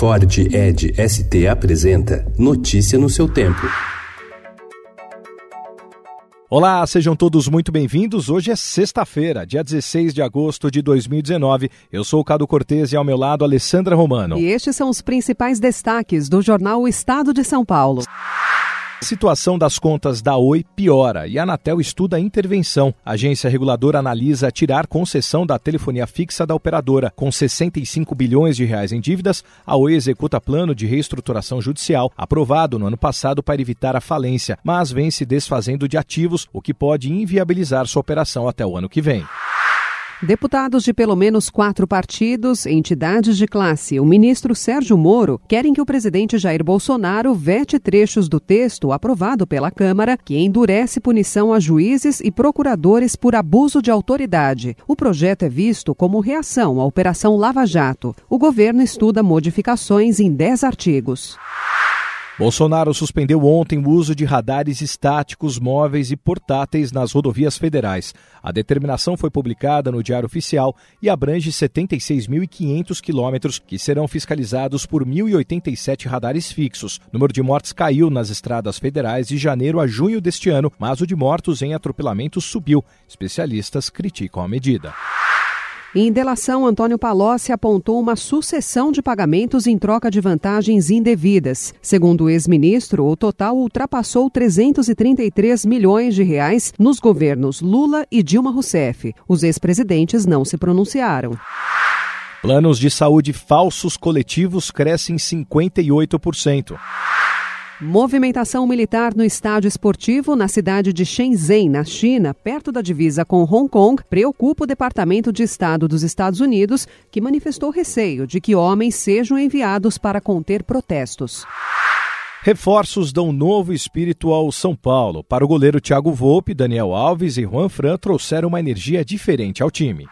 Ford Ed ST apresenta Notícia no seu tempo. Olá, sejam todos muito bem-vindos. Hoje é sexta-feira, dia 16 de agosto de 2019. Eu sou o Cado Cortez e ao meu lado Alessandra Romano. E estes são os principais destaques do jornal O Estado de São Paulo. A situação das contas da Oi piora e a Anatel estuda a intervenção. A agência reguladora analisa tirar concessão da telefonia fixa da operadora. Com 65 bilhões de reais em dívidas, a Oi executa plano de reestruturação judicial aprovado no ano passado para evitar a falência, mas vem se desfazendo de ativos, o que pode inviabilizar sua operação até o ano que vem. Deputados de pelo menos quatro partidos, entidades de classe, o ministro Sérgio Moro, querem que o presidente Jair Bolsonaro vete trechos do texto aprovado pela Câmara que endurece punição a juízes e procuradores por abuso de autoridade. O projeto é visto como reação à Operação Lava Jato. O governo estuda modificações em dez artigos. Bolsonaro suspendeu ontem o uso de radares estáticos, móveis e portáteis nas rodovias federais. A determinação foi publicada no Diário Oficial e abrange 76.500 quilômetros, que serão fiscalizados por 1.087 radares fixos. O número de mortes caiu nas estradas federais de janeiro a junho deste ano, mas o de mortos em atropelamentos subiu. Especialistas criticam a medida. Em delação, Antônio Palocci apontou uma sucessão de pagamentos em troca de vantagens indevidas. Segundo o ex-ministro, o total ultrapassou 333 milhões de reais nos governos Lula e Dilma Rousseff. Os ex-presidentes não se pronunciaram. Planos de saúde falsos coletivos crescem 58%. Movimentação militar no estádio esportivo na cidade de Shenzhen, na China, perto da divisa com Hong Kong, preocupa o Departamento de Estado dos Estados Unidos, que manifestou receio de que homens sejam enviados para conter protestos. Reforços dão novo espírito ao São Paulo. Para o goleiro Thiago Volpe, Daniel Alves e Juan Fran trouxeram uma energia diferente ao time.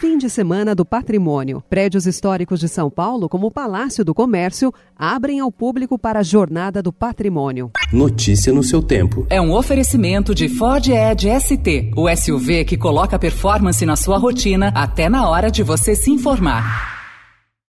Fim de semana do patrimônio. Prédios históricos de São Paulo, como o Palácio do Comércio, abrem ao público para a Jornada do Patrimônio. Notícia no seu tempo. É um oferecimento de Ford Edge ST, o SUV que coloca performance na sua rotina até na hora de você se informar.